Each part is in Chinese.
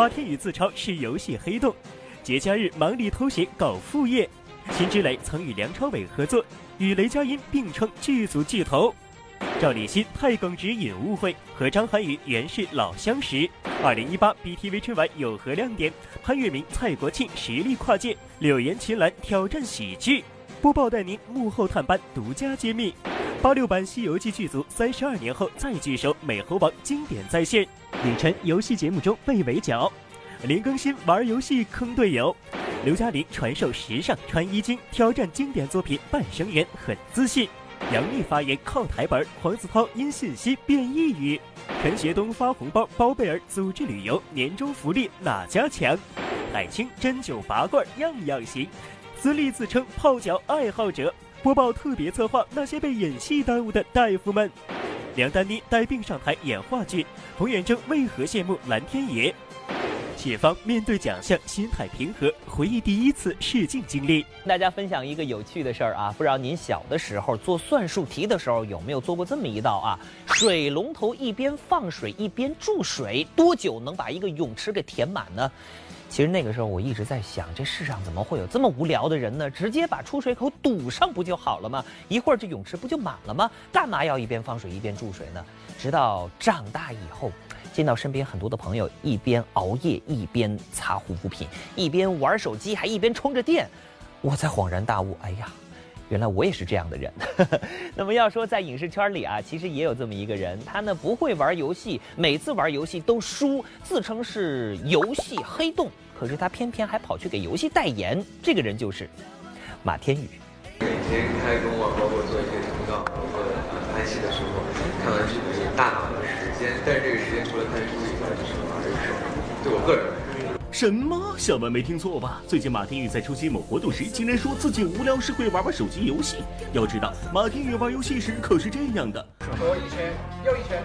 马天宇自嘲是游戏黑洞，节假日忙里偷闲搞副业。辛芷蕾曾与梁朝伟合作，与雷佳音并称剧组巨头。赵立新太耿直引误会，和张涵予原是老相识。二零一八 BTV 春晚有何亮点？潘粤明、蔡国庆实力跨界，柳岩、秦岚挑战喜剧。播报带您幕后探班独家揭秘。八六版《西游记》剧组三十二年后再聚首，美猴王经典再现。李晨游戏节目中被围剿。林更新玩游戏坑队友。刘嘉玲传授时尚穿衣经，挑战经典作品《半生缘》，很自信。杨幂发言靠台本，黄子韬因信息变异语。陈学冬发红包，包贝尔组织旅游，年终福利哪家强？海清针灸拔罐样样行。资历自称泡脚爱好者。播报特别策划那些被演戏耽误的大夫们。梁丹妮带病上台演话剧。冯远征为何羡慕蓝天爷？谢芳面对奖项心态平和，回忆第一次试镜经历。大家分享一个有趣的事儿啊，不知道您小的时候做算术题的时候有没有做过这么一道啊？水龙头一边放水一边注水，多久能把一个泳池给填满呢？其实那个时候我一直在想，这世上怎么会有这么无聊的人呢？直接把出水口堵上不就好了吗？一会儿这泳池不就满了吗？干嘛要一边放水一边注水呢？直到长大以后。见到身边很多的朋友一边熬夜一边擦护肤品，一边玩手机，还一边充着电，我才恍然大悟，哎呀，原来我也是这样的人。那么要说在影视圈里啊，其实也有这么一个人，他呢不会玩游戏，每次玩游戏都输，自称是游戏黑洞，可是他偏偏还跑去给游戏代言。这个人就是马天宇。每天开工啊，包括做一些通告，包括拍戏的时候，看完视频，大脑。但是这个时间除了看书以外，就是玩手机。对我个人来说，什么？小文没听错吧？最近马天宇在出席某活动时，竟然说自己无聊时会玩玩手机游戏。要知道，马天宇玩游戏时可是这样的。左一拳，右一拳。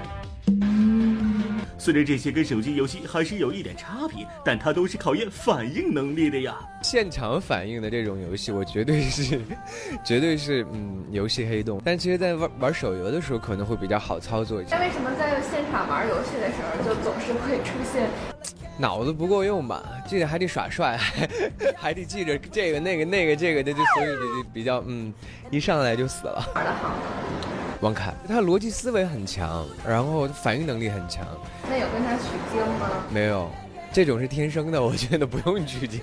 虽然这些跟手机游戏还是有一点差别，但它都是考验反应能力的呀。现场反应的这种游戏，我绝对是，绝对是，嗯，游戏黑洞。但其实，在玩玩手游的时候，可能会比较好操作一些。那为什么在现场玩游戏的时候，就总是会出现脑子不够用吧？记得还得耍帅，还得记着这个那个那个这个的，就所以就比较，嗯，一上来就死了。玩的好。王凯，他逻辑思维很强，然后反应能力很强。那有跟他取经吗？没有，这种是天生的，我觉得不用取经。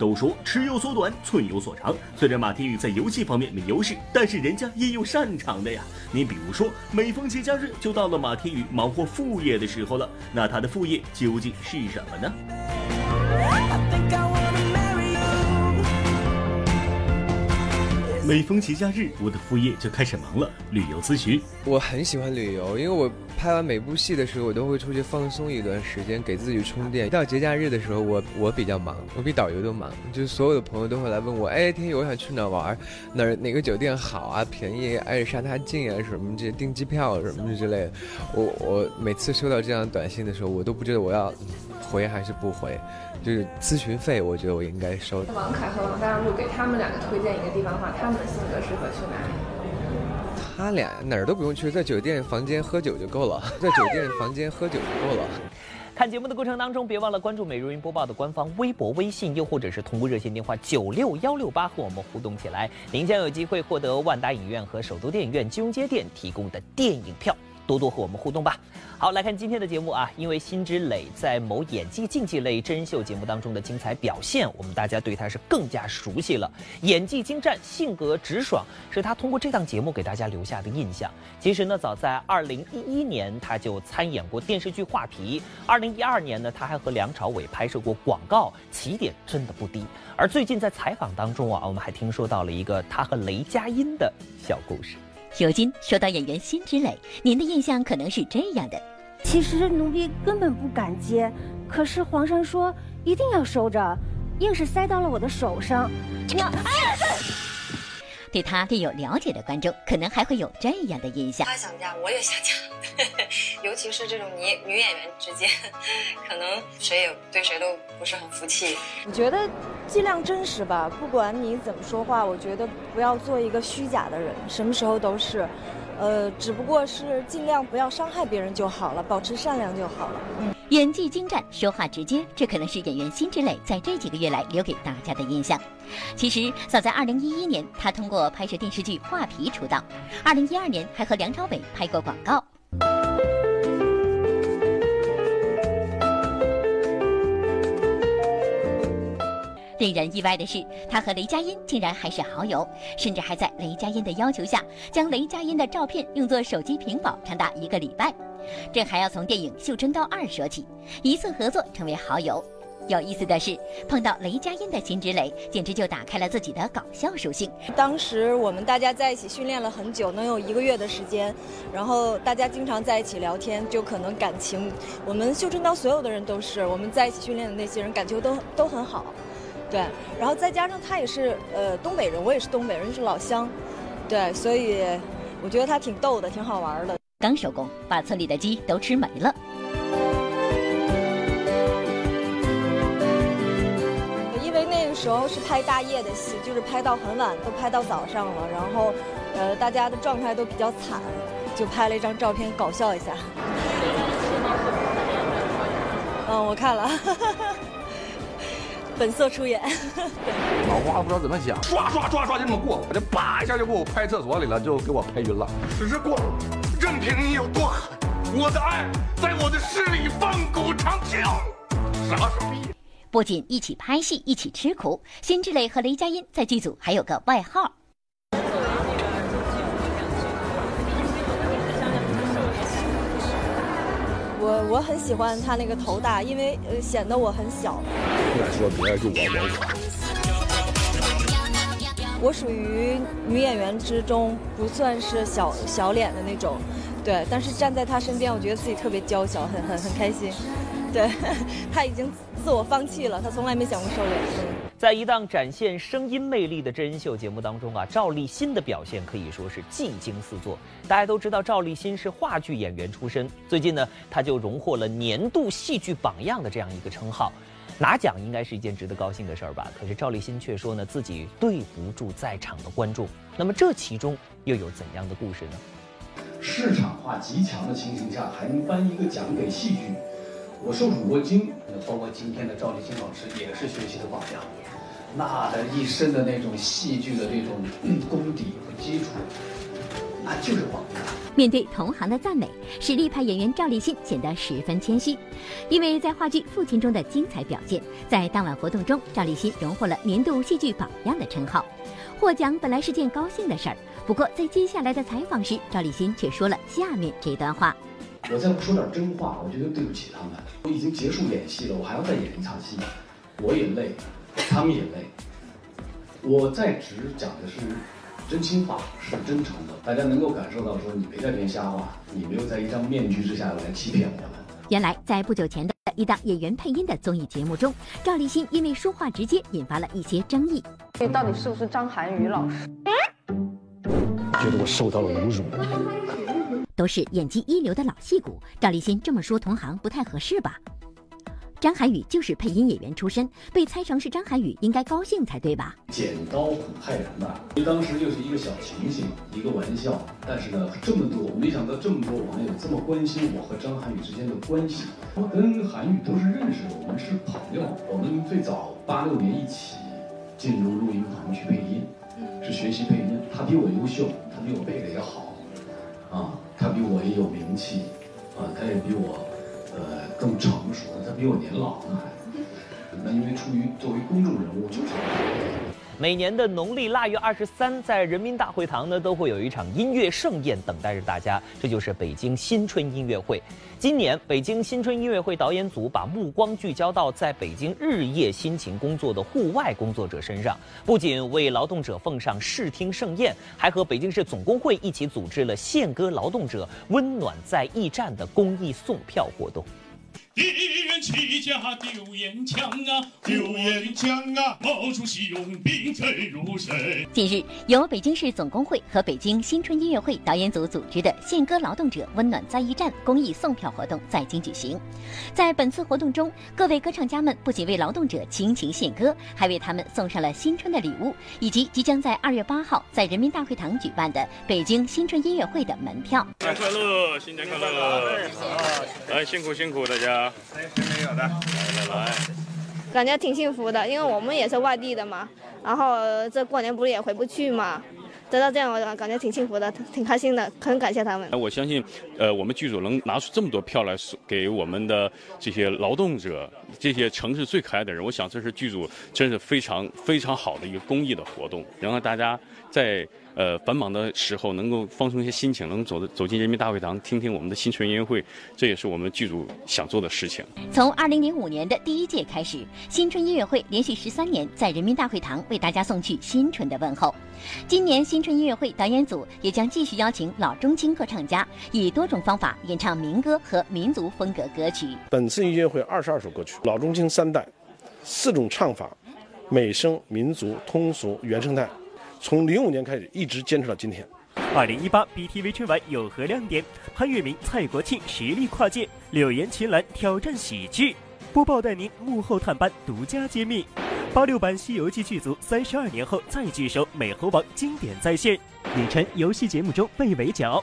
都说尺有所短，寸有所长。虽然马天宇在游戏方面没优势，但是人家也有擅长的呀。你比如说，每逢节假日，就到了马天宇忙活副业的时候了。那他的副业究竟是什么呢？每逢节假日，我的副业就开始忙了，旅游咨询。我很喜欢旅游，因为我拍完每部戏的时候，我都会出去放松一段时间，给自己充电。到节假日的时候，我我比较忙，我比导游都忙，就是所有的朋友都会来问我，哎，天宇，我想去哪玩？哪哪个酒店好啊？便宜，挨着沙滩近啊？什么这订机票什么之类的。我我每次收到这样短信的时候，我都不知道我要回还是不回。就是咨询费，我觉得我应该收。王凯和王大陆给他们两个推荐一个地方的话，他们的性格适合去哪里？他俩哪儿都不用去，在酒店房间喝酒就够了，在酒店房间喝酒就够了。看节目的过程当中，别忘了关注美如云播报的官方微博、微信，又或者是通过热线电话九六幺六八和我们互动起来，您将有机会获得万达影院和首都电影院金融街店提供的电影票。多多和我们互动吧。好，来看今天的节目啊，因为辛芷蕾在某演技竞技类真人秀节目当中的精彩表现，我们大家对她是更加熟悉了。演技精湛，性格直爽，是她通过这档节目给大家留下的印象。其实呢，早在二零一一年，她就参演过电视剧《画皮》；二零一二年呢，她还和梁朝伟拍摄过广告，起点真的不低。而最近在采访当中啊，我们还听说到了一个她和雷佳音的小故事。如今说到演员辛芷蕾，您的印象可能是这样的：其实奴婢根本不敢接，可是皇上说一定要收着，硬是塞到了我的手上。娘，对他略有了解的观众，可能还会有这样的印象：他想嫁，我也想嫁，尤其是这种女女演员之间，可能谁也对谁都不是很服气。我觉得。尽量真实吧，不管你怎么说话，我觉得不要做一个虚假的人，什么时候都是，呃，只不过是尽量不要伤害别人就好了，保持善良就好了。嗯。演技精湛，说话直接，这可能是演员辛芷蕾在这几个月来留给大家的印象。其实早在2011年，她通过拍摄电视剧《画皮》出道，2012年还和梁朝伟拍过广告。令人意外的是，他和雷佳音竟然还是好友，甚至还在雷佳音的要求下，将雷佳音的照片用作手机屏保长达一个礼拜。这还要从电影《绣春刀二》说起，一次合作成为好友。有意思的是，碰到雷佳音的辛芷蕾，简直就打开了自己的搞笑属性。当时我们大家在一起训练了很久，能有一个月的时间，然后大家经常在一起聊天，就可能感情，我们绣春刀所有的人都是我们在一起训练的那些人，感情都都很好。对，然后再加上他也是呃东北人，我也是东北人，是老乡，对，所以我觉得他挺逗的，挺好玩的。刚收工，把村里的鸡都吃没了。因为那个时候是拍大夜的戏，就是拍到很晚，都拍到早上了，然后呃大家的状态都比较惨，就拍了一张照片搞笑一下。嗯，我看了。本色出演，脑瓜不知道怎么想，刷刷刷刷就这么过，这叭一下就给我拍厕所里了，就给我拍晕了。只是过，任凭你有多狠，我的爱在我的诗里放古长青。傻逼！不仅一起拍戏，一起吃苦，辛芷蕾和雷佳音在剧组还有个外号。我我很喜欢他那个头大，因为呃显得我很小。不敢说别人，就我我我。我属于女演员之中不算是小小脸的那种，对。但是站在他身边，我觉得自己特别娇小，很很很开心。对，他已经自我放弃了，他从来没想过瘦脸。在一档展现声音魅力的真人秀节目当中啊，赵立新的表现可以说是技惊四座。大家都知道赵立新是话剧演员出身，最近呢，他就荣获了年度戏剧榜样的这样一个称号。拿奖应该是一件值得高兴的事儿吧？可是赵立新却说呢，自己对不住在场的观众。那么这其中又有怎样的故事呢？市场化极强的情形下，还能颁一个奖给戏剧，我受宠若惊。包括今天的赵立新老师也是学习的榜样。那的一身的那种戏剧的这种 功底和基础，那就是我。面对同行的赞美，实力派演员赵立新显得十分谦虚，因为在话剧《父亲》中的精彩表现，在当晚活动中，赵立新荣获了年度戏剧榜样的称号。获奖本来是件高兴的事儿，不过在接下来的采访时，赵立新却说了下面这段话：“我再不说点真话，我觉得对不起他们。我已经结束演戏了，我还要再演一场戏，我也累。”他们也累，我在职讲的是真心话，是真诚的，大家能够感受到说你没在编瞎话，你没有在一张面具之下来欺骗我们。原来在不久前的一档演员配音的综艺节目中，赵立新因为说话直接引发了一些争议。你到底是不是张涵予老师？觉得我受到了侮辱。都是演技一流的老戏骨，赵立新这么说同行不太合适吧？张涵予就是配音演员出身，被猜成是张涵予，应该高兴才对吧？剪刀很害人吧！因为当时就是一个小情形，一个玩笑，但是呢，这么多，没想到这么多网友这么关心我和张涵予之间的关系。我跟涵予都是认识的，我们是朋友。我们最早八六年一起进入录音棚去配音，是学习配音。他比我优秀，他比我配的也好，啊，他比我也有名气，啊，他也比我。呃，更成熟，他比我年老呢还。那因为出于作为公众人物，就是。每年的农历腊月二十三，在人民大会堂呢，都会有一场音乐盛宴等待着大家，这就是北京新春音乐会。今年，北京新春音乐会导演组把目光聚焦到在北京日夜辛勤工作的户外工作者身上，不仅为劳动者奉上视听盛宴，还和北京市总工会一起组织了献歌劳动者、温暖在驿站的公益送票活动。敌人齐家丢烟枪啊，丢烟枪啊！毛主席用兵真如神。近日，由北京市总工会和北京新春音乐会导演组组织的献歌劳动者温暖在驿站公益送票活动在京举行。在本次活动中，各位歌唱家们不仅为劳动者倾情献歌，还为他们送上了新春的礼物，以及即将在二月八号在人民大会堂举办的北京新春音乐会的门票。新年快乐，新年快乐！哎，辛苦辛苦大家。没有的。来来来，感觉挺幸福的，因为我们也是外地的嘛，然后这过年不是也回不去嘛，得到这样我感觉挺幸福的，挺开心的，很感谢他们。我相信，呃，我们剧组能拿出这么多票来送给我们的这些劳动者，这些城市最可爱的人，我想这是剧组真是非常非常好的一个公益的活动，然后大家在。呃，繁忙的时候能够放松一些心情，能走走进人民大会堂，听听我们的新春音乐会，这也是我们剧组想做的事情。从二零零五年的第一届开始，新春音乐会连续十三年在人民大会堂为大家送去新春的问候。今年新春音乐会导演组也将继续邀请老中青歌唱家，以多方法演唱民歌和民族风格歌曲。本次音乐会二十二首歌曲，老中青三代，四种唱法，美声、民族、通俗、原生态。从零五年开始，一直坚持到今天。二零一八 BTV 春晚有何亮点？潘粤明、蔡国庆实力跨界，柳岩、秦岚挑战喜剧。播报带您幕后探班独家揭秘。八六版《西游记》剧组三十二年后再聚首，美猴王经典再现。李晨游戏节目中被围剿。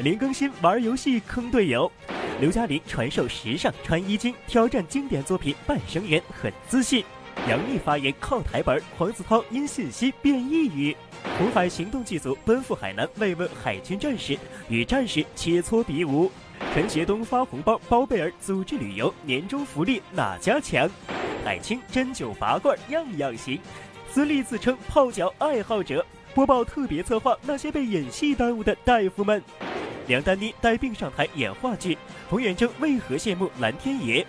林更新玩游戏坑队友。刘嘉玲传授时尚穿衣经，挑战经典作品《半生缘》，很自信。杨幂发言靠台本，黄子韬因信息变异语。红海行动剧组奔赴海南慰问海军战士，与战士切磋比武。陈学冬发红包，包贝尔组织旅游，年终福利哪家强？海清针灸拔罐样样行。资历自称泡脚爱好者，播报特别策划那些被演戏耽误的大夫们。梁丹妮带病上台演话剧，冯远征为何羡慕蓝天野？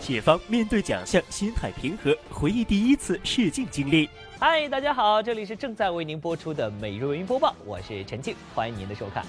解放面对奖项心态平和，回忆第一次试镜经历。嗨，大家好，这里是正在为您播出的每日文娱播报，我是陈静，欢迎您的收看。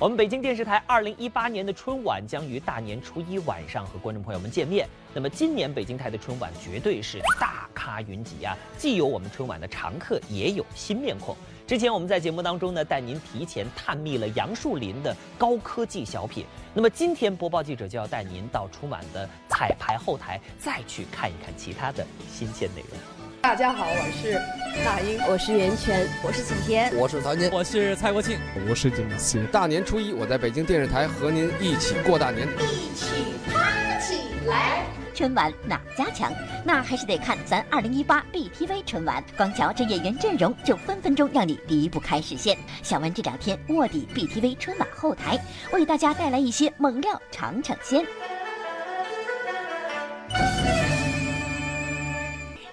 我们北京电视台二零一八年的春晚将于大年初一晚上和观众朋友们见面。那么今年北京台的春晚绝对是大咖云集啊，既有我们春晚的常客，也有新面孔。之前我们在节目当中呢，带您提前探秘了杨树林的高科技小品。那么今天播报记者就要带您到春晚的彩排后台，再去看一看其他的新鲜内容。大家好，我是那英，我是袁泉，我是景甜，我是谭晶，我是蔡国庆，我是景熙。大年初一，我在北京电视台和您一起过大年，一起嗨起来。春晚哪家强？那还是得看咱二零一八 BTV 春晚。光瞧这演员阵容，就分分钟让你离不开视线。小文这两天卧底 BTV 春晚后台，为大家带来一些猛料尝尝鲜。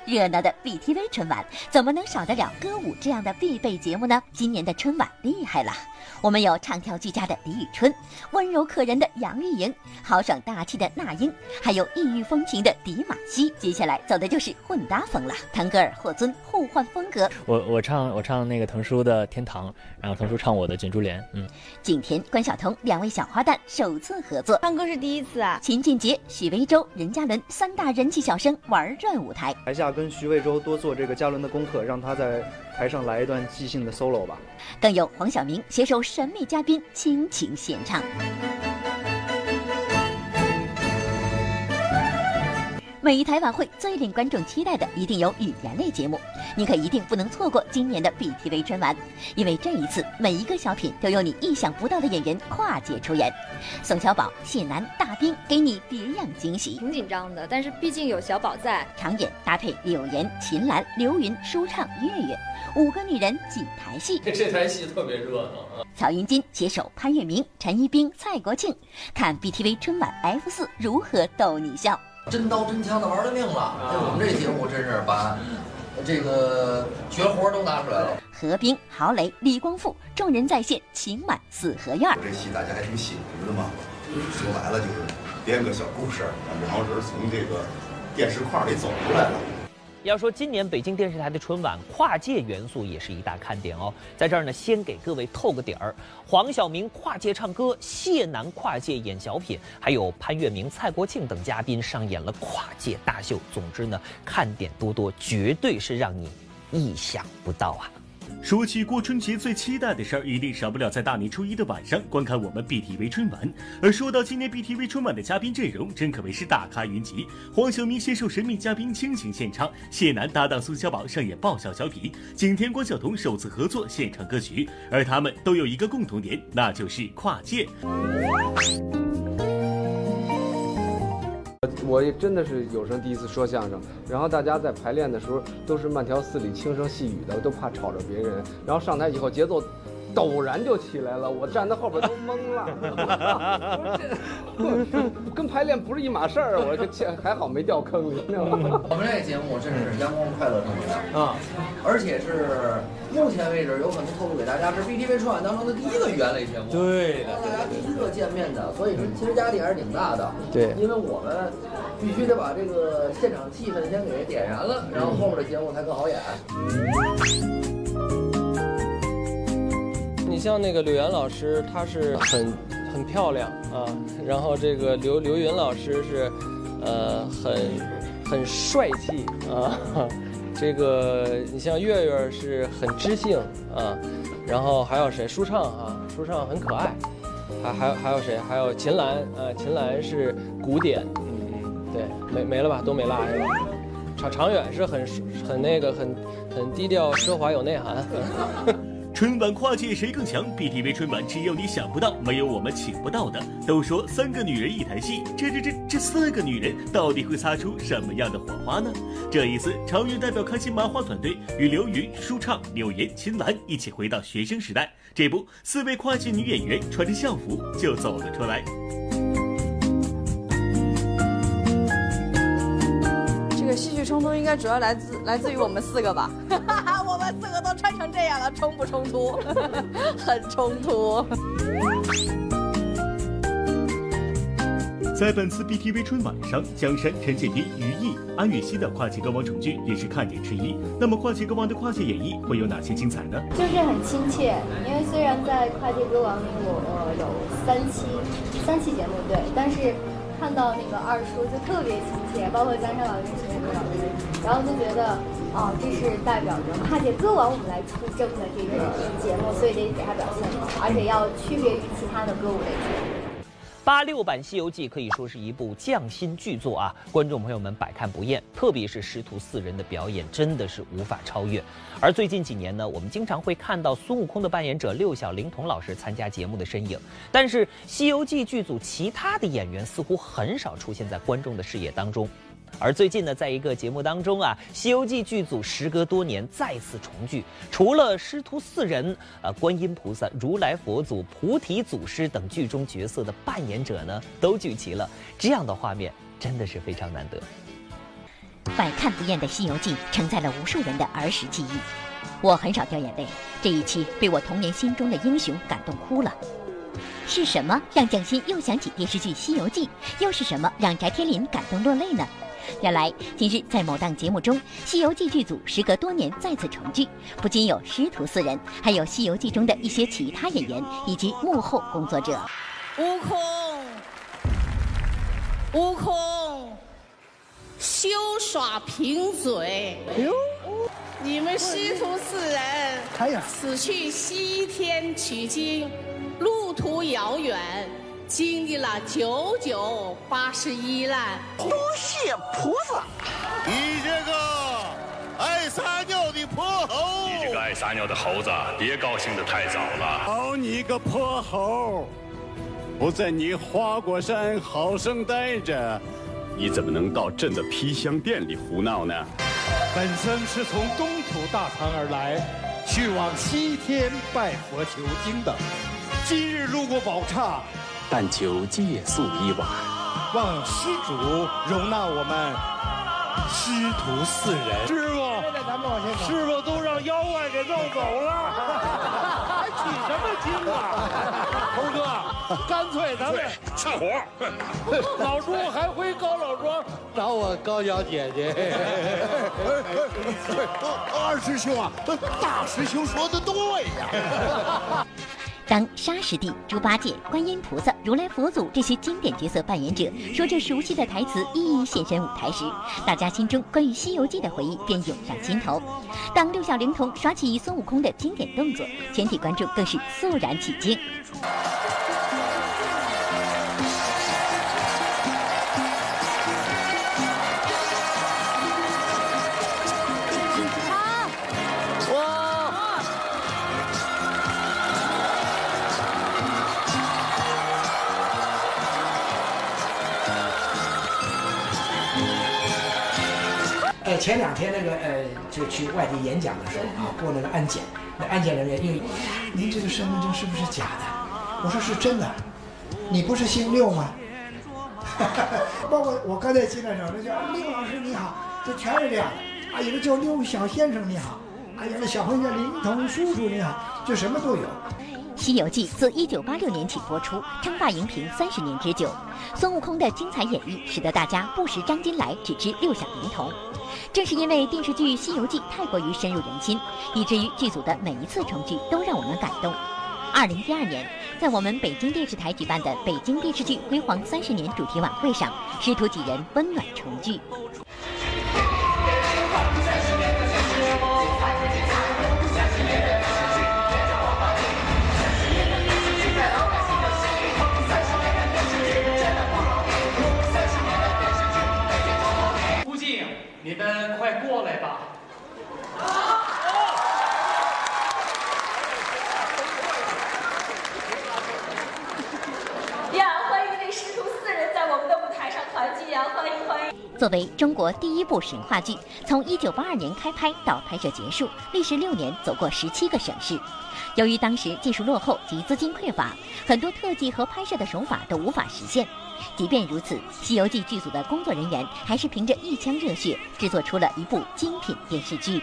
热闹的 BTV 春晚怎么能少得了歌舞这样的必备节目呢？今年的春晚厉害了，我们有唱跳俱佳的李宇春，温柔可人的杨钰莹，豪爽大气的那英，还有异域风情的迪玛希。接下来走的就是混搭风了，腾格尔、霍尊互换风格。我我唱我唱那个腾叔的《天堂》，然后腾叔唱我的《卷珠帘》。嗯，景甜、关晓彤两位小花旦首次合作，唱歌是第一次啊。秦俊杰、许魏洲、任嘉伦三大人气小生玩转舞台，台下。跟徐魏洲多做这个嘉伦的功课，让他在台上来一段即兴的 solo 吧。更有黄晓明携手神秘嘉宾倾情献唱。每一台晚会最令观众期待的，一定有语言类节目。你可一定不能错过今年的 BTV 春晚，因为这一次每一个小品都有你意想不到的演员跨界出演。宋小宝、谢楠、大兵给你别样惊喜。挺紧张的，但是毕竟有小宝在，常演搭配柳岩、秦岚、刘云、舒畅、月月，五个女人几台戏。这台戏特别热闹啊！曹云金携手潘粤明、陈一冰、蔡国庆，看 BTV 春晚 F 四如何逗你笑。真刀真枪的玩了命了！哎，我们这节目真是把这个绝活都拿出来了。何冰、郝蕾、李光复，众人在线，情满四合院。这戏大家还挺喜欢的嘛，说白了就是编个小故事，让王仁从这个电视框里走出来了。要说今年北京电视台的春晚跨界元素也是一大看点哦，在这儿呢，先给各位透个底儿：黄晓明跨界唱歌，谢楠跨界演小品，还有潘粤明、蔡国庆等嘉宾上演了跨界大秀。总之呢，看点多多，绝对是让你意想不到啊！说起过春节最期待的事儿，一定少不了在大年初一的晚上观看我们 BTV 春晚。而说到今年 BTV 春晚的嘉宾阵容，真可谓是大咖云集。黄晓明携手神秘嘉宾倾情献唱，谢楠搭档宋小宝上演爆笑小品，景甜关晓彤首次合作献唱歌曲，而他们都有一个共同点，那就是跨界。我也真的是有生第一次说相声，然后大家在排练的时候都是慢条斯理、轻声细语的，都怕吵着别人。然后上台以后节奏。陡然就起来了，我站在后边都懵了。跟排练不是一码事儿，我这还好没掉坑里。我们这个节目真是阳光快乐正能量啊！而且是目前为止有可能透露给大家，是 BTV 春晚当中的第一个语言类节目。对的，大家第一个见面的，所以说其实压力还是挺大的。对，因为我们必须得把这个现场气氛先给点燃了，然后后面的节目才更好演。你像那个柳岩老师，她是很很漂亮啊，然后这个刘刘云老师是，呃，很很帅气啊，这个你像月月是很知性啊，然后还有谁？舒畅啊，舒畅很可爱，还还有还有谁？还有秦岚啊，秦岚是古典，嗯，对，没没了吧？都没落是吧？常常远是很很那个很很低调奢华有内涵。春晚跨界谁更强？BTV 春晚只有你想不到，没有我们请不到的。都说三个女人一台戏，这这这这四个女人到底会擦出什么样的火花呢？这一次，常远代表开心麻花团队与刘云、舒畅、柳岩、秦岚一起回到学生时代。这不，四位跨界女演员穿着校服就走了出来。这个戏剧冲突应该主要来自来自于我们四个吧，我们四个都穿成这样了，冲不冲突？很冲突。在本次 BTV 春晚上，江山、陈建斌、于毅、安禹锡的跨界歌王重聚也是看点之一。那么，跨界歌王的跨界演绎会有哪些精彩呢？就是很亲切，因为虽然在跨界歌王里我有三期三期节目对，但是。看到那个二叔就特别亲切，包括江山老师、秦岚老师，然后就觉得，哦，这是代表着跨界歌王我们来出征的这个节目，所以得给他表现好，而且要区别于其他的歌舞类节目。八六版《西游记》可以说是一部匠心巨作啊，观众朋友们百看不厌。特别是师徒四人的表演，真的是无法超越。而最近几年呢，我们经常会看到孙悟空的扮演者六小龄童老师参加节目的身影，但是《西游记》剧组其他的演员似乎很少出现在观众的视野当中。而最近呢，在一个节目当中啊，《西游记》剧组时隔多年再次重聚，除了师徒四人，呃，观音菩萨、如来佛祖、菩提祖师等剧中角色的扮演者呢，都聚齐了。这样的画面真的是非常难得。百看不厌的《西游记》承载了无数人的儿时记忆。我很少掉眼泪，这一期被我童年心中的英雄感动哭了。是什么让蒋欣又想起电视剧《西游记》？又是什么让翟天临感动落泪呢？原来，近日在某档节目中，《西游记》剧组时隔多年再次重聚，不仅有师徒四人，还有《西游记》中的一些其他演员以及幕后工作者。悟空，悟空，休耍贫嘴！哟，你们师徒四人，哎呀，此去西天取经，路途遥远。经历了九九八十一难，多谢菩萨。你这个爱撒尿的泼猴！你这个爱撒尿的猴子，别高兴的太早了。好你个泼猴！不在你花果山好生待着，你怎么能到朕的披香殿里胡闹呢？本僧是从东土大唐而来，去往西天拜佛求经的。今日路过宝刹。但求借宿一晚，望施主容纳我们师徒四人。师傅，师傅都让妖怪给弄走了，还取什么经啊？猴哥，干脆咱们上火。老朱还回高老庄找我高小姐姐。二师兄啊，大师兄说的对呀。当沙师弟、猪八戒、观音菩萨、如来佛祖这些经典角色扮演者说着熟悉的台词一一现身舞台时，大家心中关于《西游记》的回忆便涌上心头。当六小龄童耍起孙悟空的经典动作，全体观众更是肃然起敬。呃，前两天那个呃，就去外地演讲的时候啊，过那个安检，那安检人员因为您这个身份证是不是假的？我说是真的。你不是姓六吗？包括我刚才进来时候，那叫六老师你好，这全是这样的。啊，有个叫六小先生你好，啊，有个小朋友叫林童叔叔你好，就什么都有。《西游记》自1986年起播出，称霸荧屏三十年之久。孙悟空的精彩演绎，使得大家不识张金来，只知六小龄童。正是因为电视剧《西游记》太过于深入人心，以至于剧组的每一次重聚都让我们感动。2012年，在我们北京电视台举办的北京电视剧辉煌三十年主题晚会上，师徒几人温暖重聚。作为中国第一部神话剧，从1982年开拍到拍摄结束，历时六年，走过十七个省市。由于当时技术落后及资金匮乏，很多特技和拍摄的手法都无法实现。即便如此，《西游记》剧组的工作人员还是凭着一腔热血，制作出了一部精品电视剧。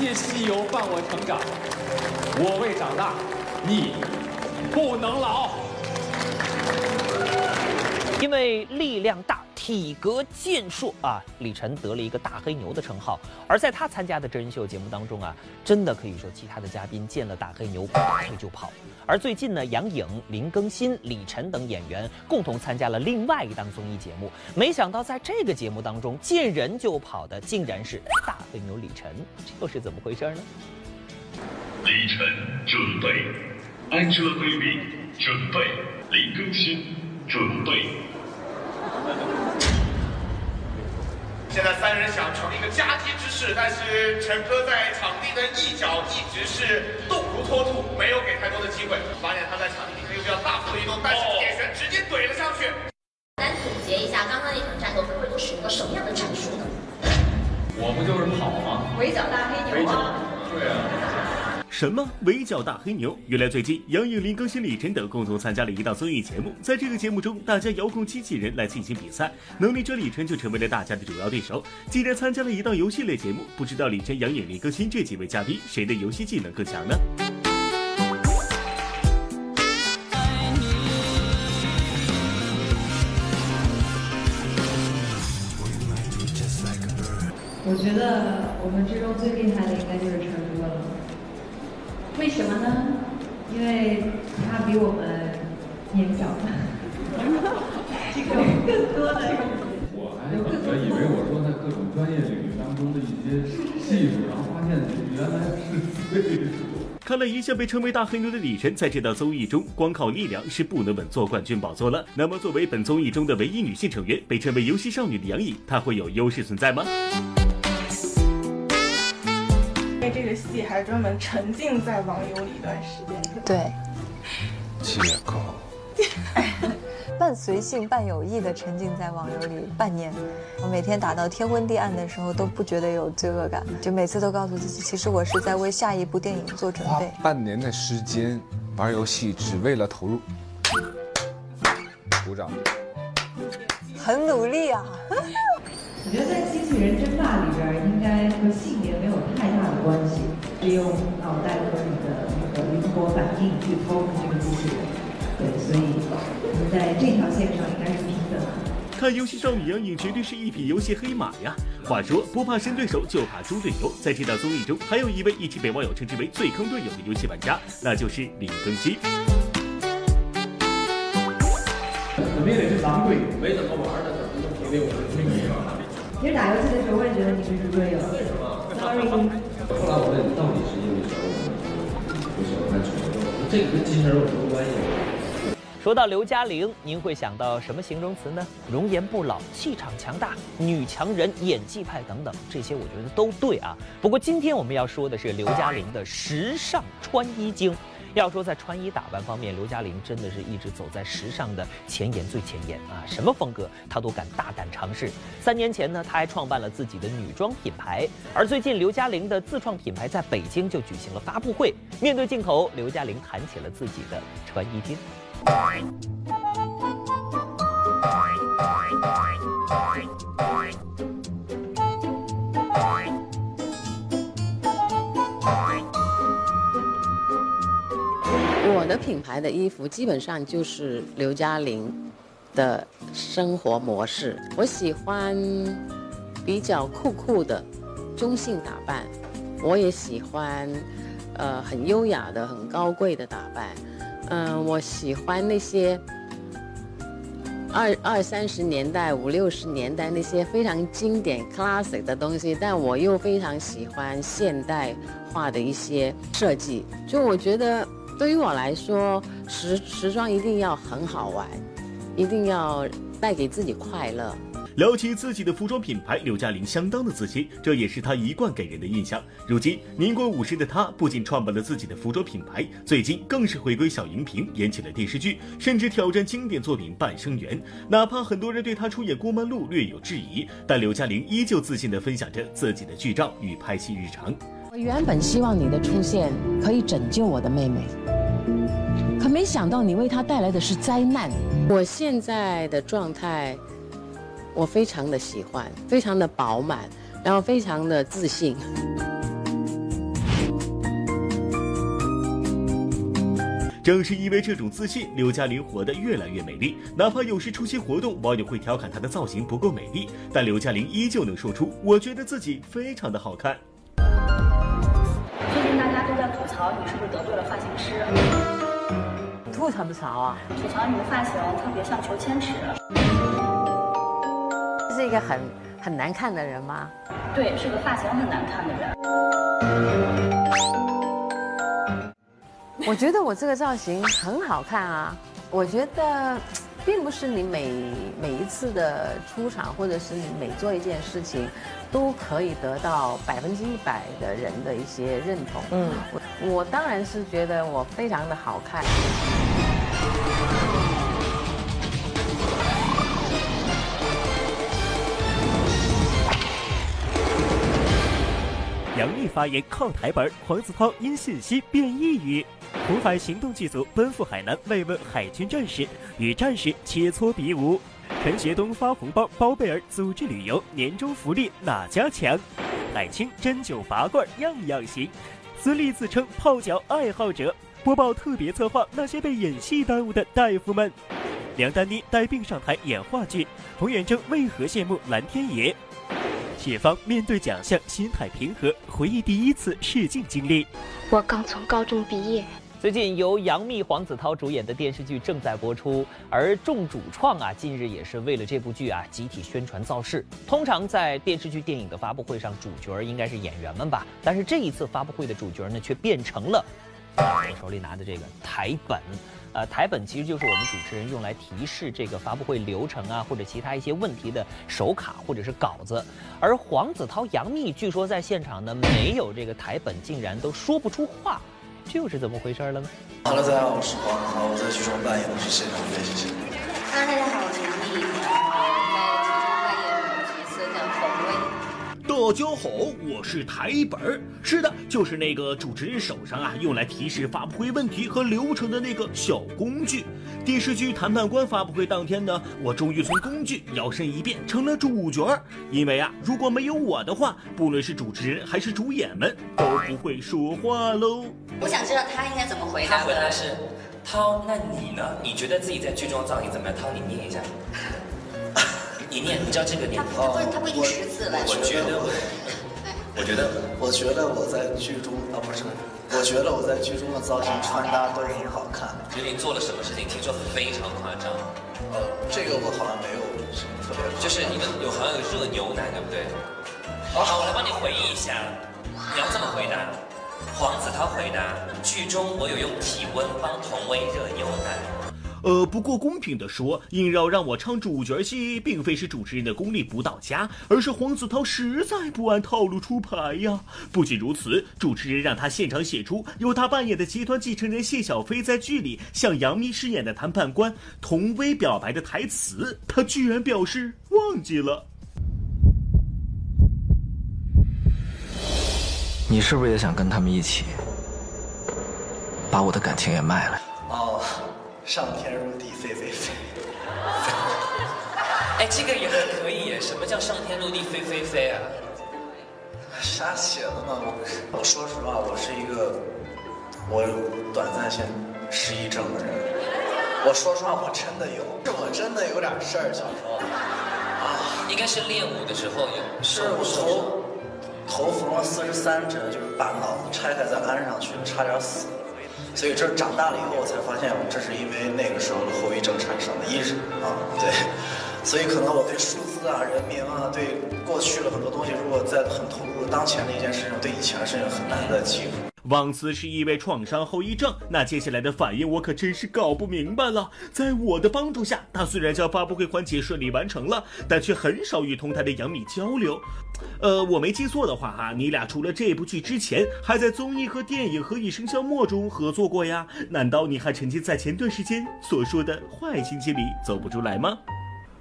谢西游伴我成长，我未长大，你不能老。因为力量大。体格健硕啊，李晨得了一个大黑牛的称号。而在他参加的真人秀节目当中啊，真的可以说其他的嘉宾见了大黑牛拔腿就跑。而最近呢，杨颖、林更新、李晨等演员共同参加了另外一档综艺节目，没想到在这个节目当中见人就跑的竟然是大黑牛李晨，这又是怎么回事呢？李晨准备，Angelababy 准备，林更新准备。现在三人想成一个夹击之势，但是陈哥在场地的一角一直是动如脱兔，没有给太多的机会。发现他在场地里可以比较大幅的移动，但是铁拳直接怼了上去。来总结一下刚刚那场战斗，会都使用了什么样的战术呢？我不就是跑吗？围剿大黑牛啊！对啊。什么围剿大黑牛？原来最近杨颖、林更新、李晨等共同参加了一档综艺节目，在这个节目中，大家遥控机器人来进行比赛，能力者李晨就成为了大家的主要对手。既然参加了一档游戏类节目，不知道李晨、杨颖、林更新这几位嘉宾谁的游戏技能更强呢？我觉得我们之中最厉害的应该就是。为什么呢？因为他比我们年长，有更多的。我还本来以为我说在各种专业领域当中的一些技术，然后发现原来是岁数。看来一向被称为大黑牛的李晨，在这档综艺中，光靠力量是不能稳坐冠军宝座了。那么，作为本综艺中的唯一女性成员，被称为游戏少女的杨颖，她会有优势存在吗？因为这个戏还专门沉浸在网游里一段时间。对，借口。半随性半有意的沉浸在网游里半年，我每天打到天昏地暗的时候都不觉得有罪恶感，就每次都告诉自己，其实我是在为下一部电影做准备。半年的时间玩游戏，只为了投入。鼓掌。很努力啊。我觉得在机器人争霸里边，应该和性别没有关系，是用脑袋和你的那个灵活反应去操控这个机器人。对，所以我们在这条线上应该是平等的。看游戏少女杨颖绝对是一匹游戏黑马呀！话说不怕神对手，就怕猪队友。在这档综艺中，还有一位一直被网友称之为最坑队友的游戏玩家，那就是李更新。怎么也得是咱们队友，没怎么玩的，怎么能评定我是最牛的？其实打游戏的时候，我也觉得你是猪队友。为什么？Sorry。后来我问，到底是因为什么，不喜欢看球？这个跟机器人有什么关系？说到刘嘉玲，您会想到什么形容词呢？容颜不老、气场强大、女强人、演技派等等，这些我觉得都对啊。不过今天我们要说的是刘嘉玲的时尚穿衣经。要说在穿衣打扮方面，刘嘉玲真的是一直走在时尚的前沿最前沿啊！什么风格她都敢大胆尝试。三年前呢，她还创办了自己的女装品牌，而最近刘嘉玲的自创品牌在北京就举行了发布会。面对镜头，刘嘉玲谈起了自己的穿衣经。我的品牌的衣服基本上就是刘嘉玲的生活模式。我喜欢比较酷酷的中性打扮，我也喜欢呃很优雅的、很高贵的打扮。嗯，我喜欢那些二二三十年代、五六十年代那些非常经典、classic 的东西，但我又非常喜欢现代化的一些设计。就我觉得，对于我来说，时时装一定要很好玩，一定要带给自己快乐。聊起自己的服装品牌，刘嘉玲相当的自信，这也是她一贯给人的印象。如今年过五十的她，不仅创办了自己的服装品牌，最近更是回归小荧屏，演起了电视剧，甚至挑战经典作品《半生缘》。哪怕很多人对她出演郭曼璐略有质疑，但刘嘉玲依旧自信地分享着自己的剧照与拍戏日常。我原本希望你的出现可以拯救我的妹妹，可没想到你为他带来的是灾难。我现在的状态。我非常的喜欢，非常的饱满，然后非常的自信。正是因为这种自信，刘嘉玲活得越来越美丽。哪怕有时出席活动，网友会调侃她的造型不够美丽，但刘嘉玲依旧能说出“我觉得自己非常的好看”。吐槽你是不是得罪了发型师？吐槽不槽啊？吐槽你的发型特别像裘千尺。是一个很很难看的人吗？对，是个发型很难看的人。我觉得我这个造型很好看啊！我觉得，并不是你每每一次的出场，或者是你每做一件事情，都可以得到百分之一百的人的一些认同。嗯，我我当然是觉得我非常的好看。杨幂发言靠台本，黄子韬因信息变异语。红海行动剧组奔赴海南慰问海军战士，与战士切磋比武。陈学冬发红包，包贝尔组织旅游，年终福利哪家强？海清针灸拔罐样样行。孙俪自称泡脚爱好者，播报特别策划那些被演戏耽误的大夫们。梁丹妮带病上台演话剧，冯远征为何羡慕蓝天野？谢芳面对奖项心态平和，回忆第一次试镜经历。我刚从高中毕业。最近由杨幂、黄子韬主演的电视剧正在播出，而众主创啊近日也是为了这部剧啊集体宣传造势。通常在电视剧、电影的发布会上，主角应该是演员们吧？但是这一次发布会的主角呢，却变成了我手里拿的这个台本。呃，台本其实就是我们主持人用来提示这个发布会流程啊，或者其他一些问题的手卡或者是稿子。而黄子韬、杨幂据说在现场呢没有这个台本，竟然都说不出话，这又是怎么回事了呢？Hello，大家好，我是黄子韬，我在剧中扮演的是现场的，谢谢。Hello，大家好，我是杨幂，在剧中扮演的角色叫冯薇。大家好，我是台本儿是的，就是那个主持人手上啊用来提示发布会问题和流程的那个小工具。电视剧《谈判官》发布会当天呢，我终于从工具摇身一变成了主角。因为啊，如果没有我的话，不论是主持人还是主演们都不会说话喽。我想知道他应该怎么回答。他回答是：涛，那你呢？你觉得自己在剧中造型怎么样？涛，你念一下。你念，你知道这个念？哦不，他不一定识字吧？我觉得，我觉得，我觉得我在剧中啊，不是，我觉得我在剧中的造型穿搭都很好看。觉得你做了什么事情？听说非常夸张。呃，这个我好像没有什么特别。就是你们有好像有热牛奶，对不对？好，我来帮你回忆一下。你要这么回答。黄子韬回答：剧中我有用体温帮童威热牛奶。呃，不过公平的说，硬要让我唱主角戏，并非是主持人的功力不到家，而是黄子韬实在不按套路出牌呀。不仅如此，主持人让他现场写出由他扮演的集团继承人谢小飞在剧里向杨幂饰演的谈判官童薇表白的台词，他居然表示忘记了。你是不是也想跟他们一起，把我的感情也卖了？哦，上天入地，飞飞飞。哎，这个也还可以耶。什么叫上天入地，飞飞飞啊？瞎写的嘛。我我说实话，我是一个我有短暂性失忆症的人。我说实话，我真的有，是我真的有点事儿，小时候。啊，应该是练武的时候有。是我头头缝了四十三针，就是把脑子拆开再安上去，差点死。所以这长大了以后，我才发现，这是因为那个时候的后遗症产生的。意识啊，对，所以可能我对数字啊、人名啊、对过去的很多东西，如果在很投入当前的一件事情，对以前的事情很难再记住。忘词是因为创伤后遗症，那接下来的反应我可真是搞不明白了。在我的帮助下，他虽然将发布会环节顺利完成了，但却很少与同台的杨幂交流。呃，我没记错的话哈，你俩除了这部剧之前，还在综艺和电影《何以笙箫默》中合作过呀？难道你还沉浸在前段时间所说的坏心情里走不出来吗？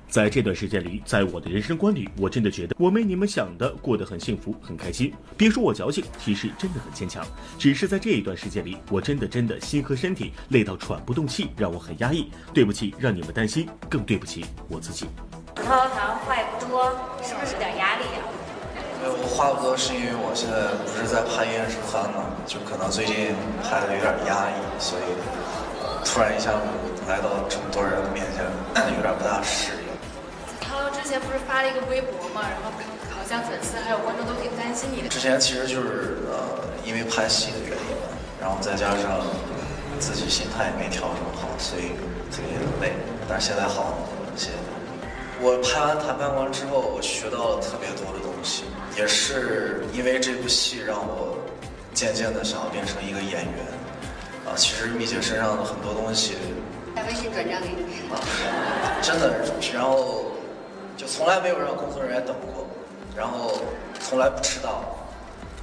在这段时间里，在我的人生观里，我真的觉得我没你们想的过得很幸福、很开心。别说我矫情，其实真的很坚强。只是在这一段时间里，我真的真的心和身体累到喘不动气，让我很压抑。对不起，让你们担心，更对不起我自己。涛好像话也不多，是不是有点压力呀？没有，我话不多是因为我现在不是在拍《燕世番》嘛，就可能最近拍的有点压抑，所以突然一下来到这么多人面前，有点不大适应。前不是发了一个微博嘛，然后好像粉丝还有观众都挺担心你的。之前其实就是呃，因为拍戏的原因嘛，然后再加上自己心态也没调整好，所以特别累。但是现在好了，谢谢。我拍完《谈判官》之后，我学到了特别多的东西，也是因为这部戏让我渐渐的想要变成一个演员。啊，其实蜜姐身上的很多东西，在微信转账给你。真的，然后就从来没有让工作人员等过，然后从来不迟到，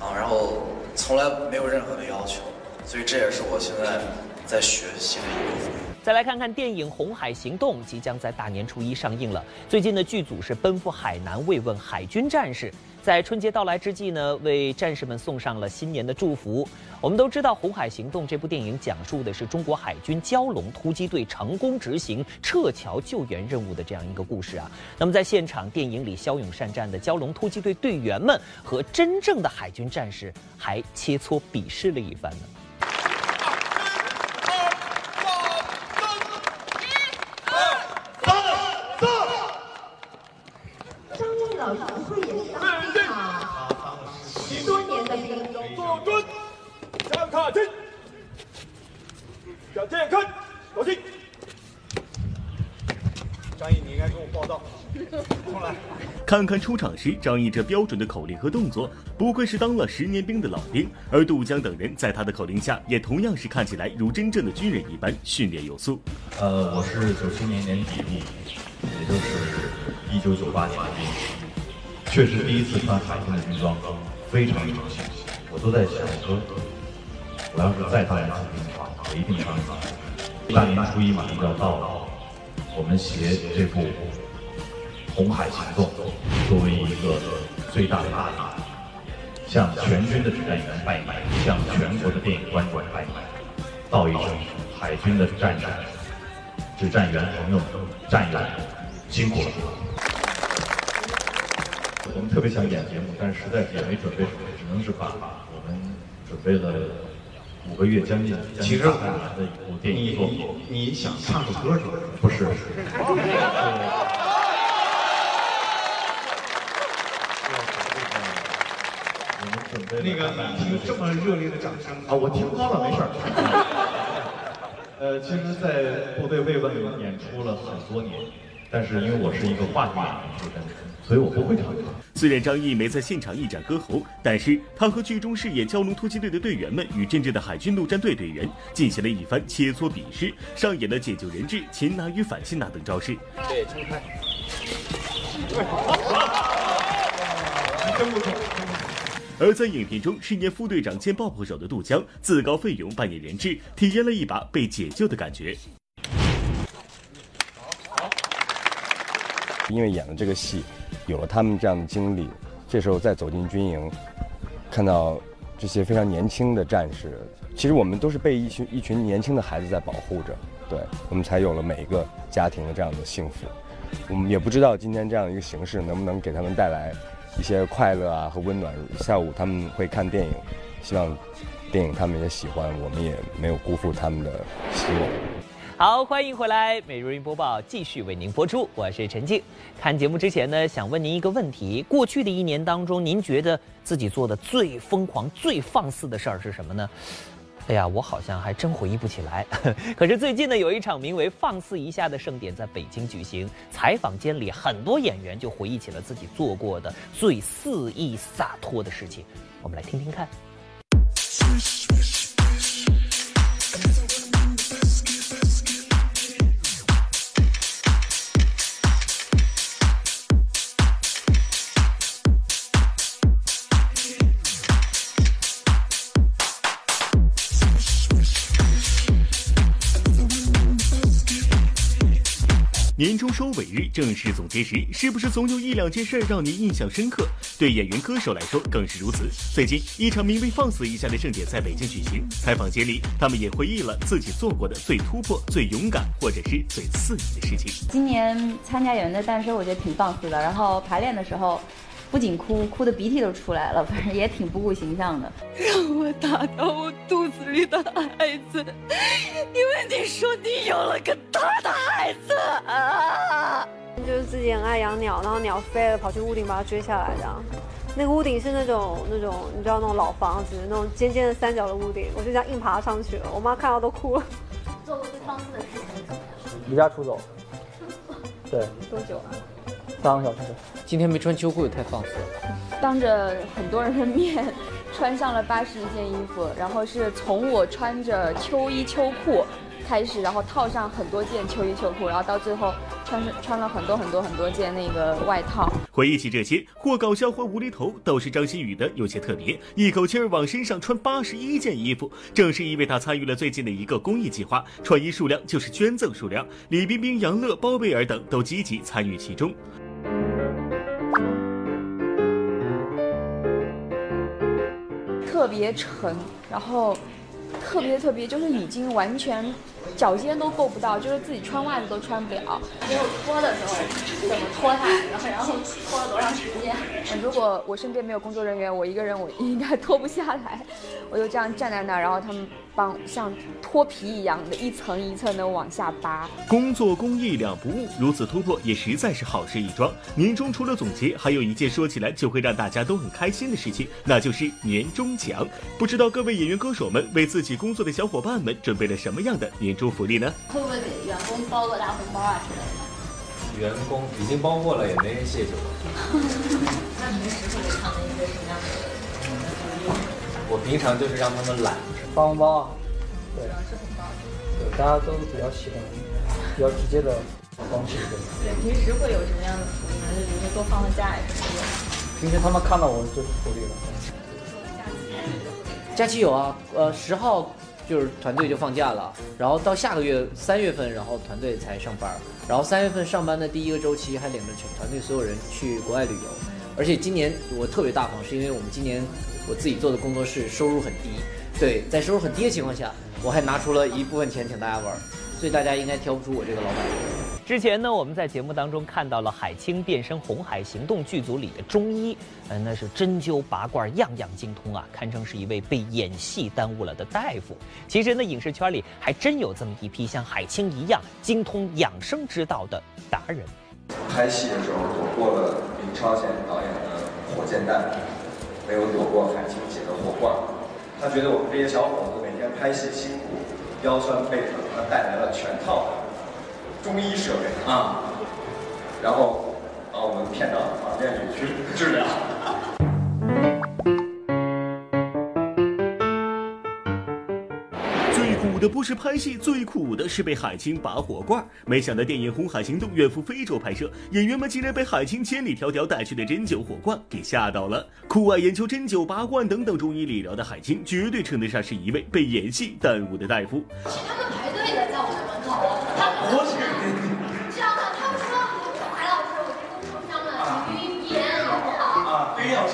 啊，然后从来没有任何的要求，所以这也是我现在在学习的一部分。再来看看电影《红海行动》即将在大年初一上映了。最近的剧组是奔赴海南慰问海军战士，在春节到来之际呢，为战士们送上了新年的祝福。我们都知道，《红海行动》这部电影讲述的是中国海军蛟龙突击队成功执行撤侨救援任务的这样一个故事啊。那么在现场，电影里骁勇善战的蛟龙突击队队员们和真正的海军战士还切磋比试了一番呢。张毅老师不会也是当兵啊？十多年的兵。坐蹲，向卡进，向前看，走进。张毅，你应该跟我报道。重来。看看出场时张毅这标准的口令和动作，不愧是当了十年兵的老兵。而杜江等人在他的口令下，也同样是看起来如真正的军人一般训练有素。呃，我是九七年年底入，也就是一九九八年的兵，确实第一次穿海军的军装，非常荣幸。我都在想说，我要是再当一次兵的话，我一定穿上。大年初一马上就要到了，我们携这部《红海行动》作为一个最大的大礼，向全军的指战员拜年，向全国的电影观众拜年，道一声海军的战士、指战员朋友们、战友们辛苦了。我们特别想演节目，但是实在是也没准备什么，只能是把我们准备了五个月将近其实很难的一部电影作品。你你想唱首歌是。吧？不是，那个你听这么热烈的掌声啊，我听高了，没事儿。呃，其实，在部队慰问演出了很多年，但是。因为我是。一个话剧演员出身，所以我不会唱歌。虽然张译没在现场一展歌喉，但是他和剧中饰演蛟龙突击队的队员们与真正的海军陆战队队员进行了一番切磋比试，上演了解救人质、擒拿与反擒拿等招式。对，撑开。真不错。而在影片中饰演副队长兼爆破手的杜江，自告奋勇扮演人质，体验了一把被解救的感觉。因为演了这个戏，有了他们这样的经历，这时候再走进军营，看到这些非常年轻的战士，其实我们都是被一群一群年轻的孩子在保护着，对我们才有了每一个家庭的这样的幸福。我们也不知道今天这样一个形式能不能给他们带来一些快乐啊和温暖。下午他们会看电影，希望电影他们也喜欢，我们也没有辜负他们的希望。好，欢迎回来，每日云播报继续为您播出，我是陈静。看节目之前呢，想问您一个问题：过去的一年当中，您觉得自己做的最疯狂、最放肆的事儿是什么呢？哎呀，我好像还真回忆不起来。可是最近呢，有一场名为“放肆一下”的盛典在北京举行，采访间里很多演员就回忆起了自己做过的最肆意洒脱的事情。我们来听听看。年终收尾日，正式总结时，是不是总有一两件事让你印象深刻？对演员歌手来说更是如此。最近，一场名为“放肆一下”的盛典在北京举行，采访间里，他们也回忆了自己做过的最突破、最勇敢，或者是最刺激的事情。今年参加《演员的诞生》，我觉得挺放肆的。然后排练的时候，不仅哭，哭的鼻涕都出来了，反 正也挺不顾形象的。让我打掉我肚子里的孩子，因为你说你有了个他的孩子啊！就是自己很爱养鸟，然后鸟飞了，跑去屋顶把它追下来，这样。那个屋顶是那种那种你知道那种老房子，那种尖尖的三角的屋顶，我就这样硬爬上去了。我妈看到都哭了。做过最放肆的事情是什么？离家出走。对。多久啊？三个小时。今天没穿秋裤也太放肆了。当着很多人的面，穿上了八十一件衣服，然后是从我穿着秋衣秋裤开始，然后套上很多件秋衣秋裤，然后到最后穿上穿了很多很多很多件那个外套。回忆起这些，或搞笑或无厘头，都是张馨予的有些特别，一口气儿往身上穿八十一件衣服。正是因为他参与了最近的一个公益计划，穿衣数量就是捐赠数量。李冰冰、杨乐、包贝尔等都积极参与其中。特别沉，然后特别特别，就是已经完全脚尖都够不到，就是自己穿袜子都穿不了。没有脱的时候怎么脱它？然后然后脱了多长时间？如果我身边没有工作人员，我一个人我应该脱不下来。我就这样站在那儿，然后他们帮像脱皮一样的一层一层的往下扒。工作工艺两不误，如此突破也实在是好事一桩。年终除了总结，还有一件说起来就会让大家都很开心的事情，那就是年终奖。不知道各位演员歌手们为自己工作的小伙伴们准备了什么样的年终福利呢？会不会给员工包个大红包啊之类的？员工已经包过了，也没人谢谢我。那平时会给他们一个什么样的福利？我平常就是让他们懒。发红包啊，对，是红包。对，大家都比较喜欢比较直接的方式，对。平时会有什么样的福利呢？就比如说多放个假呀什么的。平时他们看到我就是福利了。假期有啊，呃，十号就是团队就放假了，然后到下个月三月份，然后团队才上班，然后三月份上班的第一个周期还领着全团队所有人去国外旅游，而且今年我特别大方，是因为我们今年我自己做的工作室收入很低，对，在收入很低的情况下，我还拿出了一部分钱请大家玩，所以大家应该挑不出我这个老板。之前呢，我们在节目当中看到了《海清变身红海行动》剧组里的中医，呃，那是针灸拔罐样样精通啊，堪称是一位被演戏耽误了的大夫。其实呢，影视圈里还真有这么一批像海清一样精通养生之道的达人。拍戏的时候躲过了林超贤导演的火箭弹，没有躲过海清姐的火罐。他觉得我们这些小伙子每天拍戏辛苦，腰酸背疼，他带来了全套的中医设备啊。然后把我们骗到房间里去治疗。苦的不是拍戏，最苦的是被海清拔火罐。没想到电影《红海行动》远赴非洲拍摄，演员们竟然被海清千里迢迢带去的针灸火罐给吓到了。酷爱研究针灸、拔罐等等中医理疗的海清，绝对称得上是一位被演戏耽误的大夫。他们排队的在我的门口，他们，这样的，他们说海老师，我这个受伤了，你鼻炎好不好。啊，非要去，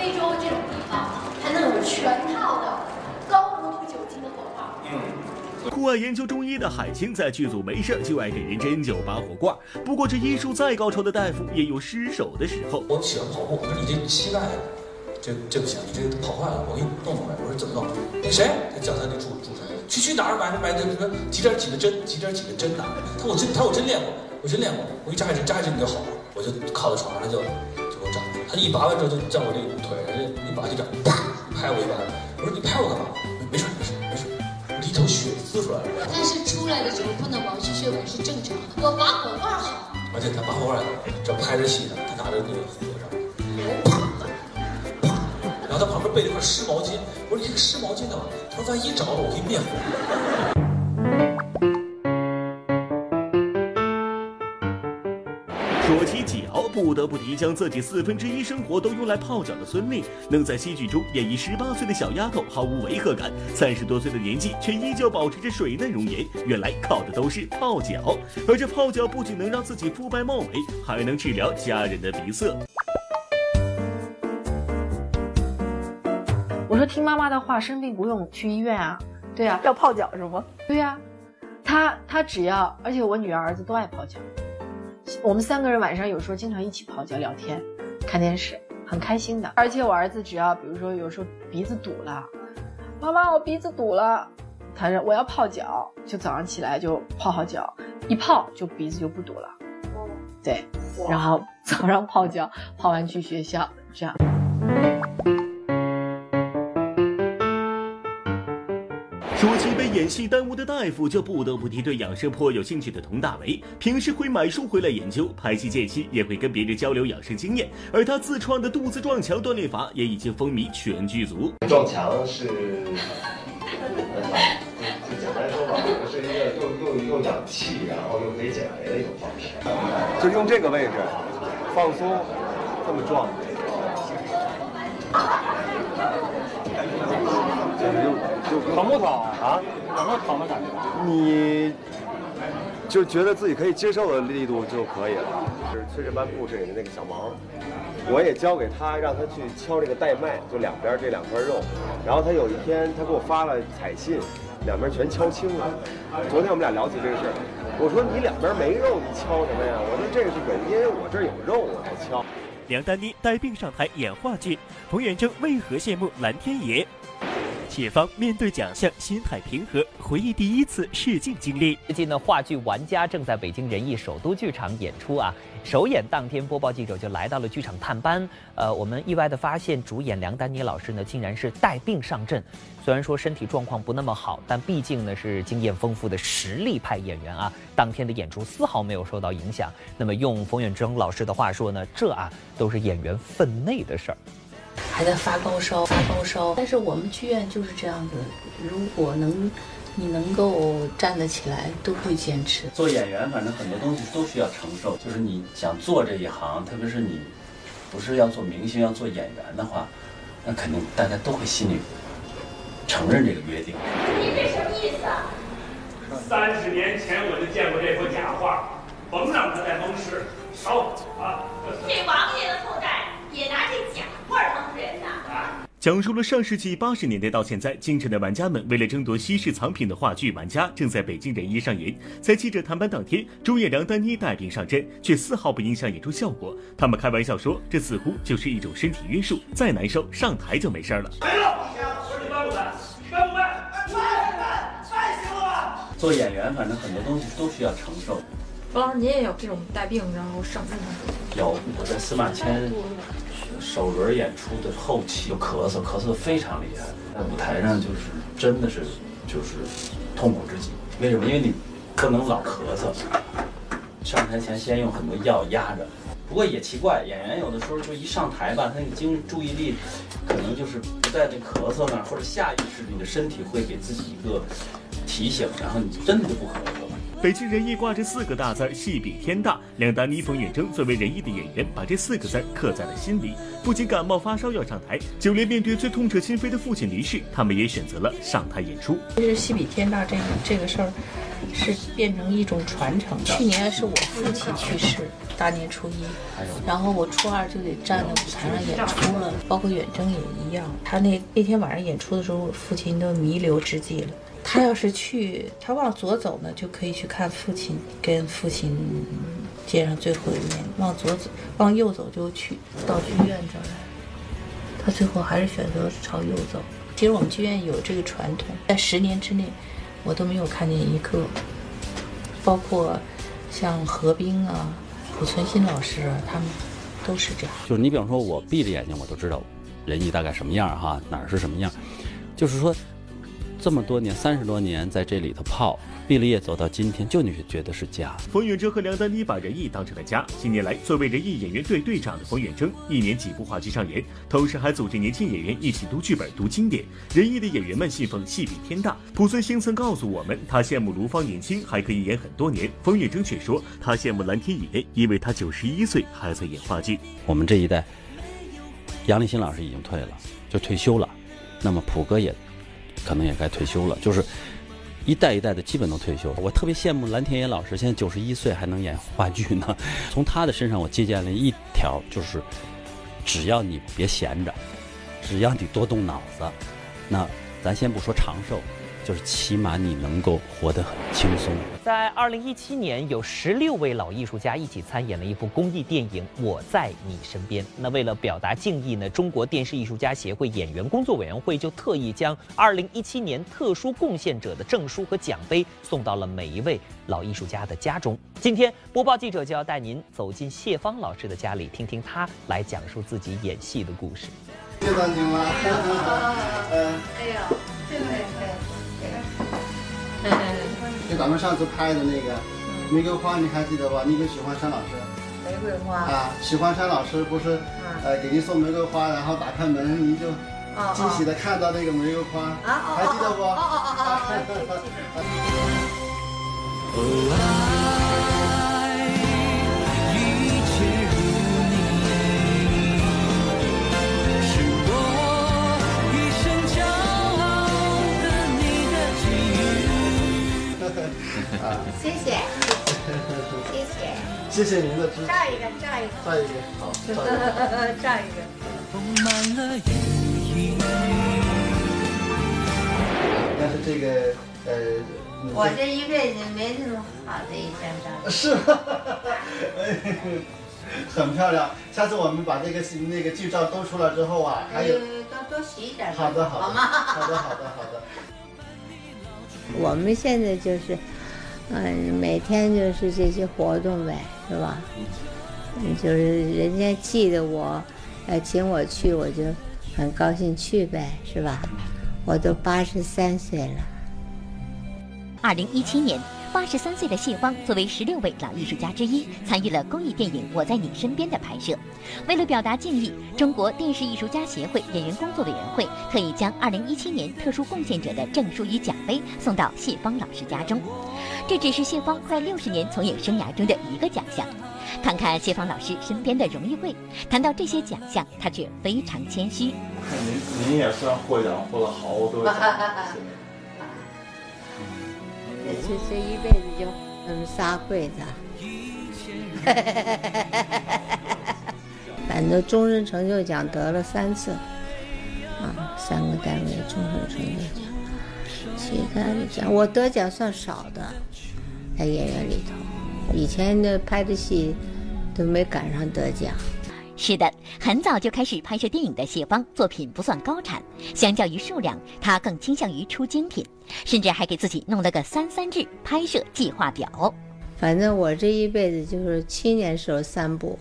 非洲这种地方，还能有全套的高浓度酒精的火罐。酷爱研究中医的海清在剧组没事就爱给人针灸拔火罐。不过这医术再高超的大夫也有失手的时候。我喜欢跑步，我说你这膝盖，这这不行，你这个跑坏了，我给你弄弄来。我说怎么弄？那谁？他叫他那助助手去去哪儿买买那什么几点几的针，几点几的针呐？他说我真他说我真练过，我真练过，我一扎一针扎一针你就好了。我就靠在床上，就。他一拔完之后就在我这个腿上，一拔就这样，啪拍我一巴掌。我说你拍我干嘛？没事没事没事，我一头血滋出来了。但是出来的时候碰到毛细血管是正常的，我拔火罐好。而且他拔火罐这拍着戏呢，他拿着那个火上，然后他旁边备了一块湿毛巾。我说你这个湿毛巾干嘛？他说万一着了，我可以灭火。不得不提将自己四分之一生活都用来泡脚的孙俪，能在戏剧中演绎十八岁的小丫头毫无违和感，三十多岁的年纪却依旧保持着水嫩容颜，原来靠的都是泡脚。而这泡脚不仅能让自己肤白貌美，还能治疗家人的鼻塞。我说听妈妈的话，生病不用去医院啊。对呀、要泡脚是吗？对呀、他他只要，而且我女儿儿子都爱泡脚，我们三个人晚上有时候经常一起泡脚聊天、看电视，很开心的。而且我儿子只要比如说有时候鼻子堵了，妈妈我鼻子堵了，他说我要泡脚，就早上起来就泡好脚，一泡就鼻子就不堵了。对，然后早上泡脚，泡完去学校，这样。被演戏耽误的大夫，就不得不提对养生颇有兴趣的佟大为。平时会买书回来研究，拍戏间隙也会跟别人交流养生经验。而他自创的肚子撞墙锻炼法也已经风靡全剧组。撞墙是，就简单说吧，是一个又又又养气，然后又可以减肥的一种方式。就用这个位置放松，这么撞，就就疼不疼啊？有没有疼的感觉？你就觉得自己可以接受的力度就可以了。就是崔振班故事里的那个小毛，我也教给他，让他去敲这个带脉，就两边这两块肉。然后他有一天他给我发了彩信，两边全敲青了。昨天我们俩聊起这个事儿，我说你两边没肉，你敲什么呀？我说这个是原因，我这儿有肉我才敲。梁丹妮带病上台演话剧，冯远征为何羡慕蓝天爷？谢芳面对奖项心态平和，回忆第一次试镜经历。最近呢，话剧《玩家》正在北京人艺首都剧场演出啊。首演当天，播报记者就来到了剧场探班。呃，我们意外的发现，主演梁丹妮老师呢，竟然是带病上阵。虽然说身体状况不那么好，但毕竟呢是经验丰富的实力派演员啊。当天的演出丝毫没有受到影响。那么用冯远征老师的话说呢，这啊都是演员分内的事儿。还在发高烧，发高烧。但是我们剧院就是这样子，如果能你能够站得起来，都会坚持。做演员，反正很多东西都需要承受。就是你想做这一行，特别是你不是要做明星，要做演员的话，那肯定大家都会心里承认这个约定。你这什么意思啊？三十年前我就见过这幅假画，甭让他再蒙事，烧啊！这王爷的后代也拿！讲述了上世纪八十年代到现在，京城的玩家们为了争夺稀世藏品的话剧《玩家》正在北京人艺上演。在记者谈班当天，主演梁丹妮带病上阵，却丝毫不影响演出效果。他们开玩笑说，这似乎就是一种身体约束，再难受上台就没事了。没了！我说你搬不搬？搬不搬？搬搬搬行了吧？做演员，反正很多东西都需要承受。冯老师，您也有这种带病然后上阵的？有，我在司马迁首轮演出的后期就咳嗽，咳嗽非常厉害，在舞台上就是真的是就是痛苦至极。为什么？因为你不能老咳嗽，上台前先用很多药压着。不过也奇怪，演员有的时候就一上台吧，他那个精注意力可能就是不在那咳嗽那儿，或者下意识你的身体会给自己一个提醒，然后你真的就不咳嗽了。北京人艺挂着四个大字儿“戏比天大”，两大逆风远征作为人艺的演员，把这四个字儿刻在了心里。不仅感冒发烧要上台，就连面对最痛彻心扉的父亲离世，他们也选择了上台演出。其实“戏比天大”这个这个事儿，是变成一种传承的。去年是我父亲去世，大年初一，然后我初二就得站在舞台上演出了，包括远征也一样。他那那天晚上演出的时候，父亲都弥留之际了。他要是去，他往左走呢，就可以去看父亲，跟父亲见上最后一面；往左走，往右走就去到剧院这儿来。他最后还是选择朝右走。其实我们剧院有这个传统，在十年之内，我都没有看见一个，包括像何冰啊、濮存昕老师啊，他们都是这样。就是你比方说，我闭着眼睛我都知道仁义大概什么样哈，哪儿是什么样，就是说。这么多年，三十多年在这里头泡，毕了业走到今天，就你是觉得是家。冯远征和梁丹妮把仁义当成了家。近年来，作为仁义演员队队长的冯远征，一年几部话剧上演，同时还组织年轻演员一起读剧本、读经典。仁义的演员们信奉戏比天大。濮存昕曾告诉我们，他羡慕卢芳年轻，还可以演很多年。冯远征却说，他羡慕蓝天野，因为他九十一岁还在演话剧。我们这一代，杨立新老师已经退了，就退休了，那么普哥也。可能也该退休了，就是一代一代的基本都退休。我特别羡慕蓝天野老师，现在九十一岁还能演话剧呢。从他的身上我借鉴了一条，就是只要你别闲着，只要你多动脑子，那咱先不说长寿。就是起码你能够活得很轻松。在二零一七年，有十六位老艺术家一起参演了一部公益电影《我在你身边》。那为了表达敬意呢，中国电视艺术家协会演员工作委员会就特意将二零一七年特殊贡献者的证书和奖杯送到了每一位老艺术家的家中。今天播报记者就要带您走进谢芳老师的家里，听听他来讲述自己演戏的故事。谢长青了，嗯，哎 就咱们上次拍的那个玫瑰花，你还记得吧？你可喜欢山老师。玫瑰花。啊，喜欢山老师不是，呃，给您送玫瑰花，然后打开门，您就惊喜的看到那个玫瑰花，还记得不？哦哦哦哦哦。啊，谢谢，谢谢，谢谢您的支持。照一个，照一个，照一个，好，照一个。但是这个，呃，我这一辈子没这么好的一张照。是吗？很漂亮。下次我们把这个。那个。剧照都出来之后啊，还有多多洗一点。好的，好的，好吗？好的，好的，好的。我们现在就是，嗯，每天就是这些活动呗，是吧？就是人家记得我，呃请我去，我就很高兴去呗，是吧？我都八十三岁了。二零一七年。八十三岁的谢芳作为十六位老艺术家之一，参与了公益电影《我在你身边》的拍摄。为了表达敬意，中国电视艺术家协会演员工作委员会特意将二零一七年特殊贡献者的证书与奖杯送到谢芳老师家中。这只是谢芳快六十年从影生涯中的一个奖项。看看谢芳老师身边的荣誉柜，谈到这些奖项，他却非常谦虚。您您也算获奖获了好多奖。这这一辈子就那么仨柜子，反正终身成就奖得了三次，啊，三个单位终身成就奖，其他的奖我得奖算少的，在演员里头，以前的拍的戏都没赶上得奖。是的，很早就开始拍摄电影的谢芳，作品不算高产，相较于数量，她更倾向于出精品，甚至还给自己弄了个三三制拍摄计划表。反正我这一辈子就是七年时候三部，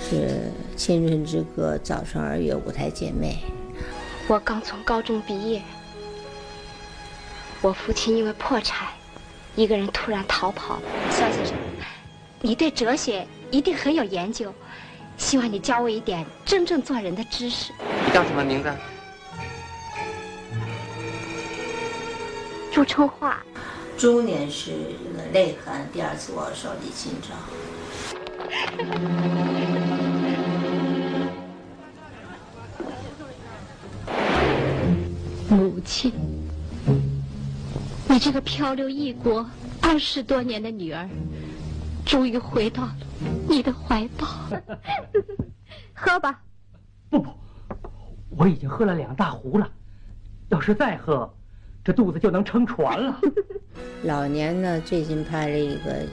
是《青春之歌》《早春二月》《舞台姐妹》。我刚从高中毕业，我父亲因为破产，一个人突然逃跑了。肖先生，你对哲学一定很有研究。希望你教我一点真正做人的知识。你叫什么名字？朱春华。中年是泪痕，第二次握手李清照。母亲，你这个漂流异国二十多年的女儿，终于回到了。你的怀抱，喝吧。不不，我已经喝了两大壶了，要是再喝，这肚子就能撑船了。老年呢，最近拍了一个，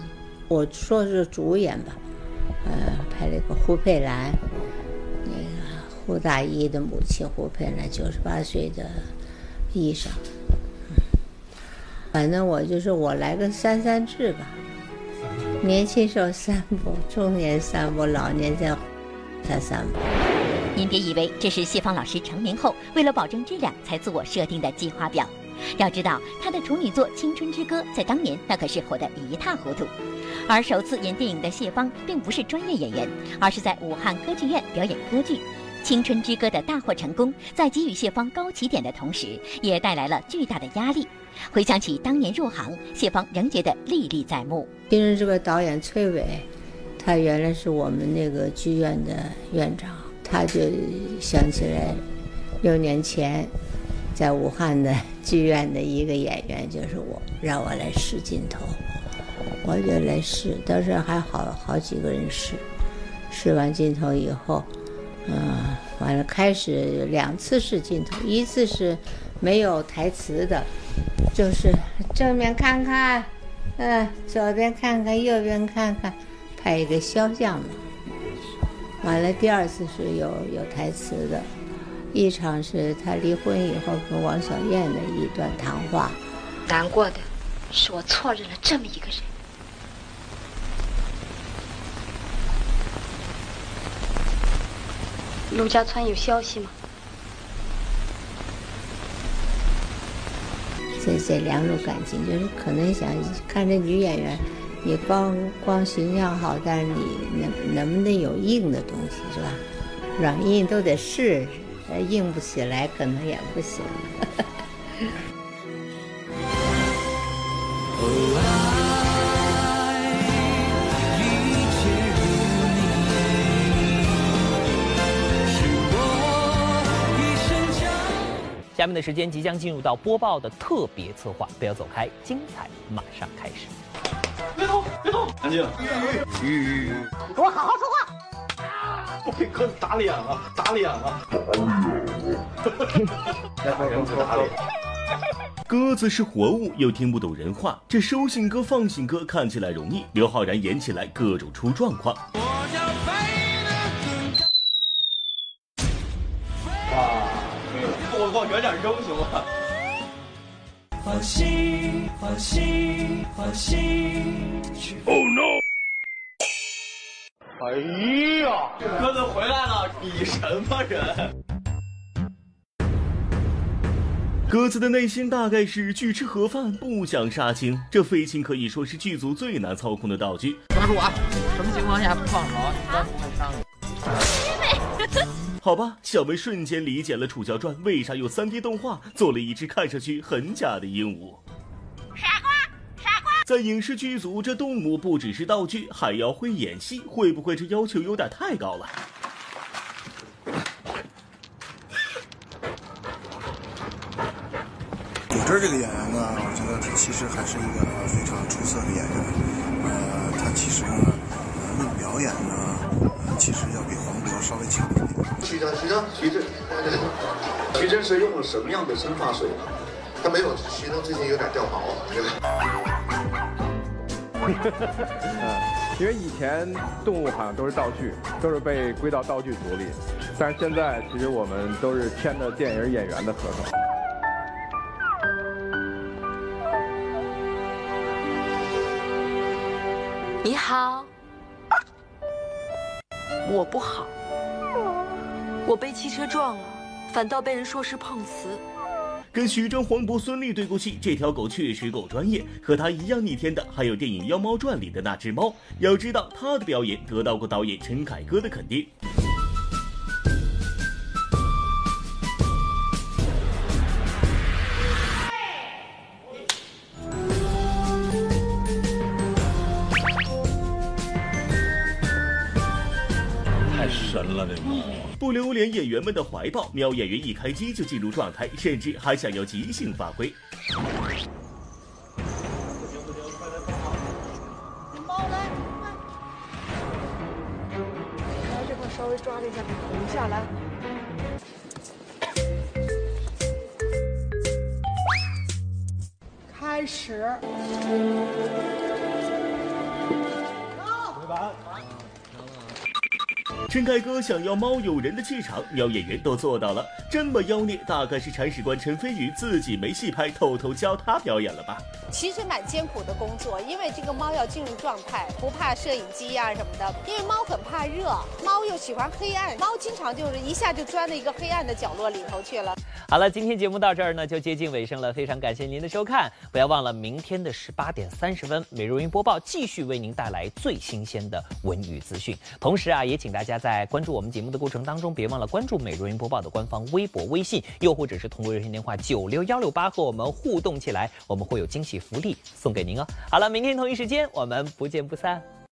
我说是主演吧，呃，拍了一个胡佩兰，那个胡大一的母亲胡佩兰，九十八岁的医生。反正我就是我来个三三制吧。年轻时候散步，中年散步，老年再才散步。您别以为这是谢芳老师成名后为了保证质量才自我设定的计划表。要知道，她的处女作《青春之歌》在当年那可是火得一塌糊涂。而首次演电影的谢芳并不是专业演员，而是在武汉歌剧院表演歌剧。《青春之歌》的大获成功，在给予谢芳高起点的同时，也带来了巨大的压力。回想起当年入行，谢芳仍觉得历历在目。因为这个导演崔伟，他原来是我们那个剧院的院长，他就想起来六年前在武汉的剧院的一个演员就是我，让我来试镜头，我就来试，当时还好好几个人试，试完镜头以后。嗯，完了，开始两次试镜头，一次是没有台词的，就是正面看看，嗯，左边看看，右边看看，拍一个肖像嘛。完了，第二次是有有台词的，一场是他离婚以后跟王小燕的一段谈话。难过的是我错认了这么一个人。陆家川有消息吗？这两种感情，就是可能想看这女演员，你光光形象好，但是你能能不能有硬的东西，是吧？软硬都得试试，硬不起来可能也不行。下面的时间即将进入到播报的特别策划，不要走开，精彩马上开始。别动，别动，安静。你给我好好说话。我给哥打脸了，打脸了。来，快人打脸。鸽子是活物，又听不懂人话，这收信鸽放信鸽看起来容易，刘昊然演起来各种出状况。喜欢喜欢喜！Oh no！哎呀，鸽子回来了！你什么人？鸽子的内心大概是拒吃盒饭，不想杀青。这飞禽可以说是剧组最难操控的道具。抓住啊！什么情况下不放好，一般不会伤你。好吧，小梅瞬间理解了《楚乔传》为啥用 3D 动画做了一只看上去很假的鹦鹉。在影视剧组，这动物不只是道具，还要会演戏，会不会这要求有点太高了？古筝这个演员呢，我觉得他其实还是一个非常出色的演员。呃，他其实呢，论表演呢，其实要比黄渤稍微强一点。徐峥，徐峥，徐峥，徐峥是用了什么样的生发水呢？他没有，徐峥最近有点掉毛。因为以前动物好像都是道具，都是被归到道具组里，但是现在其实我们都是签的电影演员的合同。你好，我不好，我被汽车撞了，反倒被人说是碰瓷。跟徐峥、黄渤、孙俪对过戏，这条狗确实够专业。和他一样逆天的，还有电影《妖猫传》里的那只猫。要知道，他的表演得到过导演陈凯歌的肯定。不留连演员们的怀抱，喵演员一开机就进入状态，甚至还想要即兴发挥。猫来，来这块稍微抓了一下，滚下来。开始。陈凯歌想要猫有人的气场，喵演员都做到了。这么妖孽，大概是铲屎官陈飞宇自己没戏拍，偷偷教他表演了吧？其实蛮艰苦的工作，因为这个猫要进入状态，不怕摄影机呀、什么的。因为猫很怕热，猫又喜欢黑暗，猫经常就是一下就钻到一个黑暗的角落里头去了。好了，今天节目到这儿呢，就接近尾声了。非常感谢您的收看，不要忘了明天的十八点三十分，美容云播报继续为您带来最新鲜的文娱资讯。同时啊，也请大家在关注我们节目的过程当中，别忘了关注美容云播报的官方微博、微信，又或者是通过热线电话九六幺六八和我们互动起来，我们会有惊喜福利送给您哦。好了，明天同一时间我们不见不散。